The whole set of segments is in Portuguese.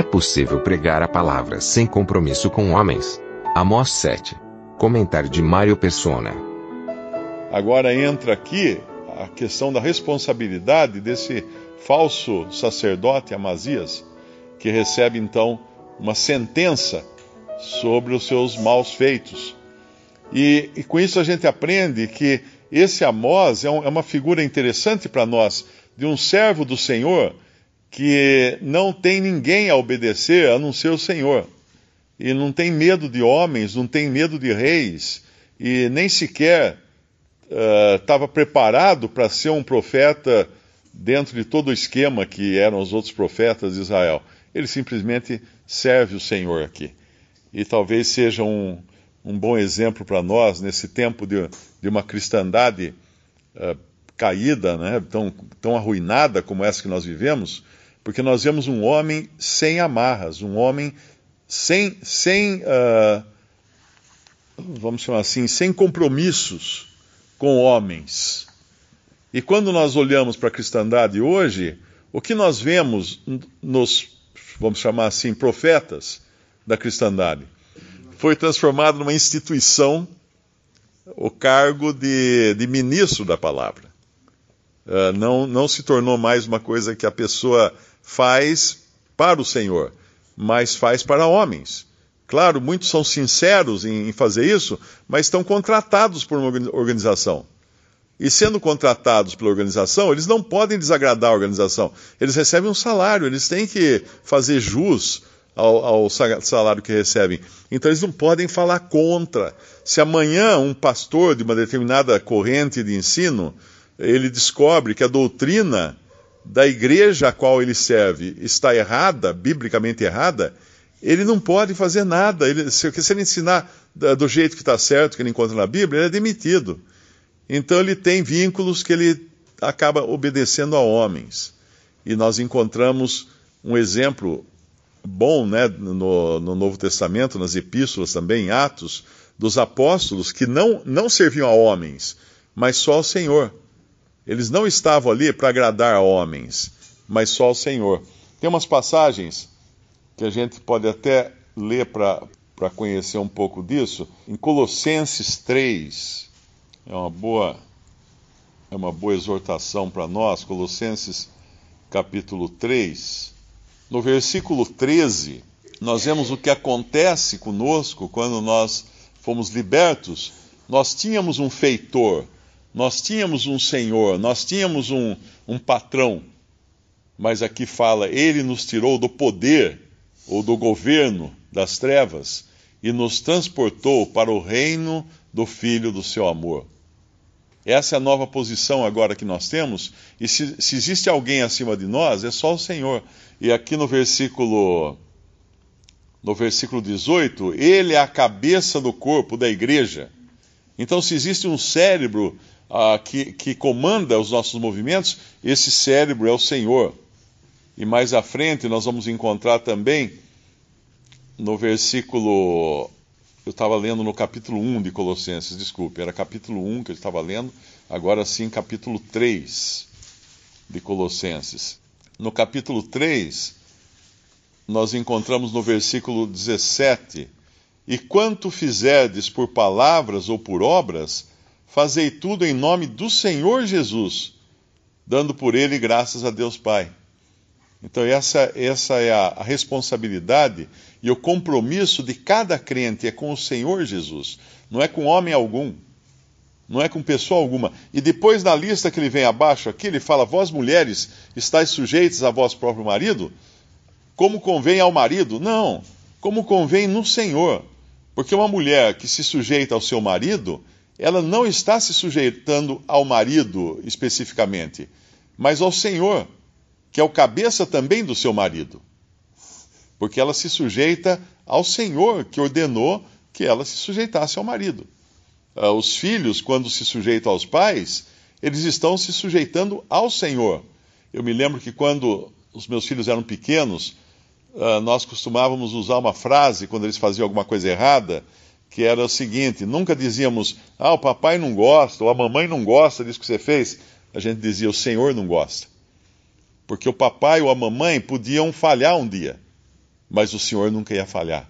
É possível pregar a palavra sem compromisso com homens. Amós 7. Comentário de Mário Persona. Agora entra aqui a questão da responsabilidade desse falso sacerdote Amazias, que recebe então uma sentença sobre os seus maus feitos. E, e com isso a gente aprende que esse Amós é, um, é uma figura interessante para nós, de um servo do Senhor que não tem ninguém a obedecer a não ser o Senhor. E não tem medo de homens, não tem medo de reis, e nem sequer estava uh, preparado para ser um profeta dentro de todo o esquema que eram os outros profetas de Israel. Ele simplesmente serve o Senhor aqui. E talvez seja um, um bom exemplo para nós nesse tempo de, de uma cristandade uh, caída, né, tão, tão arruinada como essa que nós vivemos, porque nós vemos um homem sem amarras, um homem sem, sem uh, vamos chamar assim, sem compromissos com homens. E quando nós olhamos para a cristandade hoje, o que nós vemos nos, vamos chamar assim, profetas da cristandade? Foi transformado numa instituição o cargo de, de ministro da palavra. Uh, não, não se tornou mais uma coisa que a pessoa faz para o Senhor, mas faz para homens. Claro, muitos são sinceros em fazer isso, mas estão contratados por uma organização. E sendo contratados pela organização, eles não podem desagradar a organização. Eles recebem um salário, eles têm que fazer jus ao, ao, salário que recebem. Então eles não podem falar contra. Se amanhã um pastor de uma determinada corrente de ensino ele descobre que a doutrina da igreja a qual ele serve está errada, biblicamente errada, ele não pode fazer nada. Ele, se, se ele ensinar do jeito que está certo, que ele encontra na Bíblia, ele é demitido. Então ele tem vínculos que ele acaba obedecendo a homens. E nós encontramos um exemplo bom né, no, no Novo Testamento, nas epístolas também, em Atos, dos apóstolos que não, não serviam a homens, mas só ao Senhor. Eles não estavam ali para agradar homens, mas só ao Senhor. Tem umas passagens que a gente pode até ler para conhecer um pouco disso. Em Colossenses 3, é uma boa, é uma boa exortação para nós, Colossenses capítulo 3. No versículo 13, nós vemos o que acontece conosco quando nós fomos libertos. Nós tínhamos um feitor, nós tínhamos um senhor, nós tínhamos um, um patrão, mas aqui fala: Ele nos tirou do poder ou do governo das trevas e nos transportou para o reino do Filho do seu amor. Essa é a nova posição agora que nós temos, e se, se existe alguém acima de nós, é só o Senhor. E aqui no versículo no versículo 18, ele é a cabeça do corpo da igreja. Então, se existe um cérebro que, que comanda os nossos movimentos, esse cérebro é o Senhor. E mais à frente nós vamos encontrar também no versículo. Eu estava lendo no capítulo 1 de Colossenses, desculpe, era capítulo 1 que eu estava lendo, agora sim capítulo 3 de Colossenses. No capítulo 3, nós encontramos no versículo 17: E quanto fizerdes por palavras ou por obras, fazei tudo em nome do Senhor Jesus, dando por ele graças a Deus Pai. Então, essa, essa é a, a responsabilidade e o compromisso de cada crente é com o Senhor Jesus, não é com homem algum, não é com pessoa alguma. E depois, na lista que ele vem abaixo aqui, ele fala: Vós mulheres estáis sujeitas a vosso próprio marido, como convém ao marido? Não, como convém no Senhor. Porque uma mulher que se sujeita ao seu marido, ela não está se sujeitando ao marido especificamente, mas ao Senhor. que é o cabeça também do seu marido. Porque ela se sujeita ao Senhor que ordenou que ela se sujeitasse ao marido. Uh, os filhos, quando se sujeitam aos pais, eles estão se sujeitando ao Senhor. Eu me lembro que quando os meus filhos eram pequenos, uh, nós costumávamos usar uma frase quando eles faziam alguma coisa errada, que era o seguinte: nunca dizíamos, ah, o papai não gosta, ou a mamãe não gosta disso que você fez. A gente dizia, o Senhor não gosta. Porque o papai ou a mamãe podiam falhar um dia, mas o Senhor nunca ia falhar.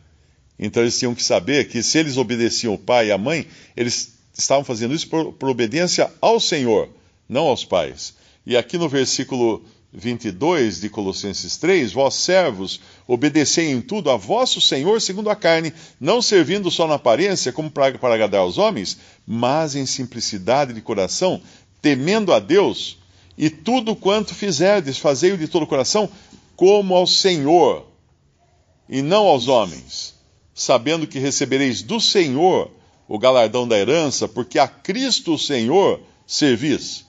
Então eles tinham que saber que se eles obedeciam o pai e a mãe, eles estavam fazendo isso por, por obediência ao Senhor, não aos pais. E aqui no versículo 22 de Colossenses 3, vós servos, obedecei em tudo a vosso Senhor segundo a carne, não servindo só na aparência como para, para agradar aos homens, mas em simplicidade de coração, temendo a Deus, e tudo quanto fizerdes, fazei-o de todo o coração, como ao Senhor, e não aos homens sabendo que recebereis do Senhor o galardão da herança, porque a Cristo o Senhor servis.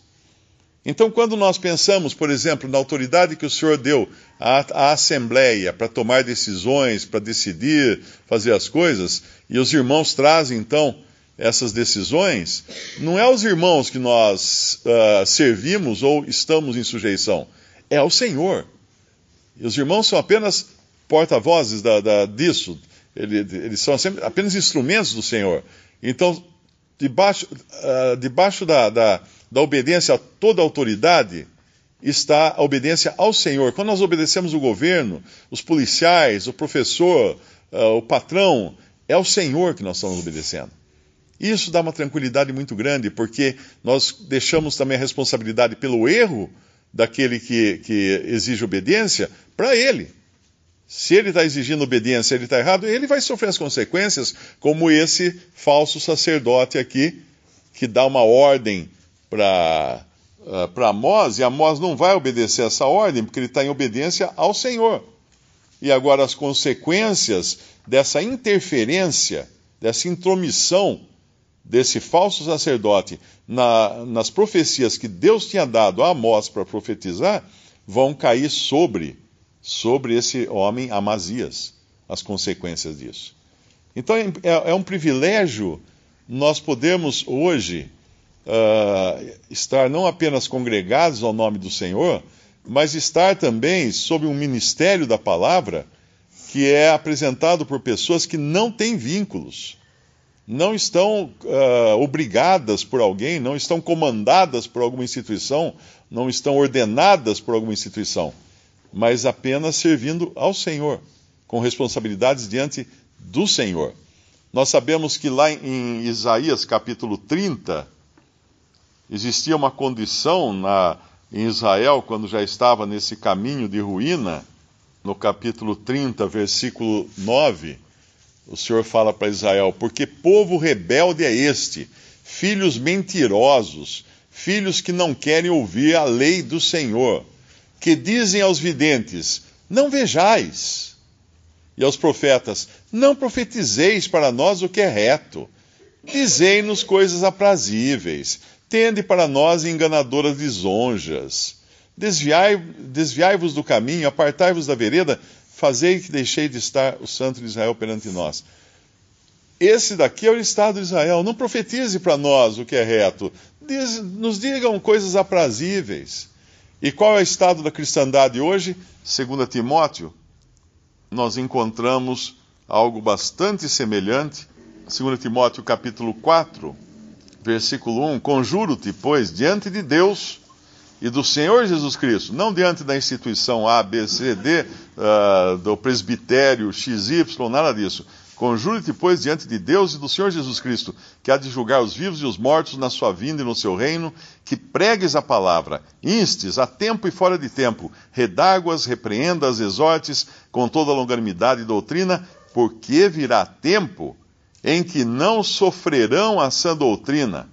Então, quando nós pensamos, por exemplo, na autoridade que o Senhor deu à, à Assembleia para tomar decisões, para decidir, fazer as coisas, e os irmãos trazem então essas decisões, não é aos irmãos que nós uh, servimos ou estamos em sujeição, é ao Senhor. E os irmãos são apenas porta-vozes da, da, disso, ele, eles são sempre, apenas instrumentos do Senhor. Então, debaixo, uh, debaixo da, da, da obediência a toda autoridade está a obediência ao Senhor. Quando nós obedecemos o governo, os policiais, o professor, uh, o patrão, é ao Senhor que nós estamos obedecendo. Isso dá uma tranquilidade muito grande, porque nós deixamos também a responsabilidade pelo erro daquele que, que exige obediência para ele. Se ele está exigindo obediência, ele está errado, ele vai sofrer as consequências, como esse falso sacerdote aqui, que dá uma ordem para uh, para Amós, e Amós não vai obedecer essa ordem, porque ele está em obediência ao Senhor. E agora as consequências dessa interferência, dessa intromissão desse falso sacerdote na, nas profecias que Deus tinha dado a Amós para profetizar, vão cair sobre sobre esse homem Amazias, as consequências disso. Então é, é um privilégio nós podermos hoje uh, estar não apenas congregados ao nome do Senhor, mas estar também sob um ministério da palavra que é apresentado por pessoas que não têm vínculos, não estão uh, obrigadas por alguém, não estão comandadas por alguma instituição, não estão ordenadas por alguma instituição mas apenas servindo ao Senhor, com responsabilidades diante do Senhor. Nós sabemos que lá em Isaías capítulo 30, existia uma condição na, em Israel, quando já estava nesse caminho de ruína, no capítulo 30, versículo 9, o Senhor fala para Israel: Porque povo rebelde é este, filhos mentirosos, filhos que não querem ouvir a lei do Senhor que dizem aos videntes: Não vejais, e aos profetas: Não profetizeis para nós o que é reto. Dizei-nos coisas aprazíveis, tende para nós enganadoras lisonjas. Desviai-vos desviai do caminho, apartai-vos da vereda, fazei que deixei de estar o santo de Israel perante nós. Esse daqui é o estado de Israel. Não profetize para nós o que é reto. Diz, nos digam coisas aprazíveis. E qual é o estado da cristandade hoje? Segundo Timóteo, nós encontramos algo bastante semelhante. Segundo Timóteo capítulo 4, versículo 1, Conjuro-te, pois, diante de Deus e do Senhor Jesus Cristo, não diante da instituição A, B, C, D, uh, do presbitério XY, nada disso. Conjure-te, pois, diante de Deus e do Senhor Jesus Cristo, que há de julgar os vivos e os mortos na sua vinda e no seu reino, que pregues a palavra, instes a tempo e fora de tempo, redáguas, repreendas, exortes, com toda longanimidade e doutrina, porque virá tempo em que não sofrerão a sã doutrina,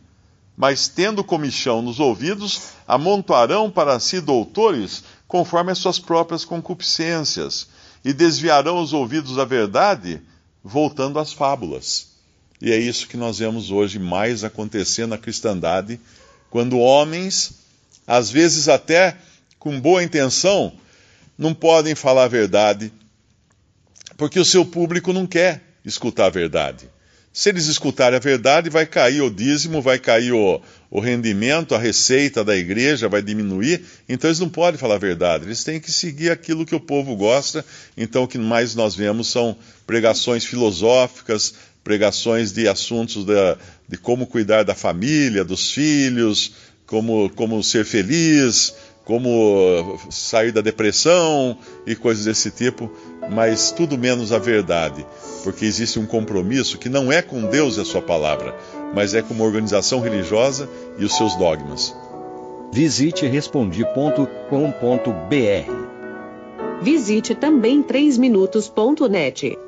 mas tendo comichão nos ouvidos, amontoarão para si doutores conforme as suas próprias concupiscências, e desviarão os ouvidos da verdade, voltando às fábulas. E é isso que nós vemos hoje mais acontecer na cristandade, quando homens, às vezes até com boa intenção não podem falar a verdade, porque o seu público não quer escutar a verdade. Se eles escutarem a verdade, vai cair o dízimo, vai cair o, o rendimento, a receita da igreja vai diminuir, então eles não podem falar a verdade, eles têm que seguir aquilo que o povo gosta. Então o que mais nós vemos são pregações filosóficas, pregações de assuntos da, de como cuidar da família, dos filhos, como, como ser feliz, como sair da depressão e coisas desse tipo, mas tudo menos a verdade, porque existe um compromisso que não é com Deus e a sua palavra, mas é com uma organização religiosa e os seus dogmas. Visite respondi.com.br. Visite também 3minutos.net.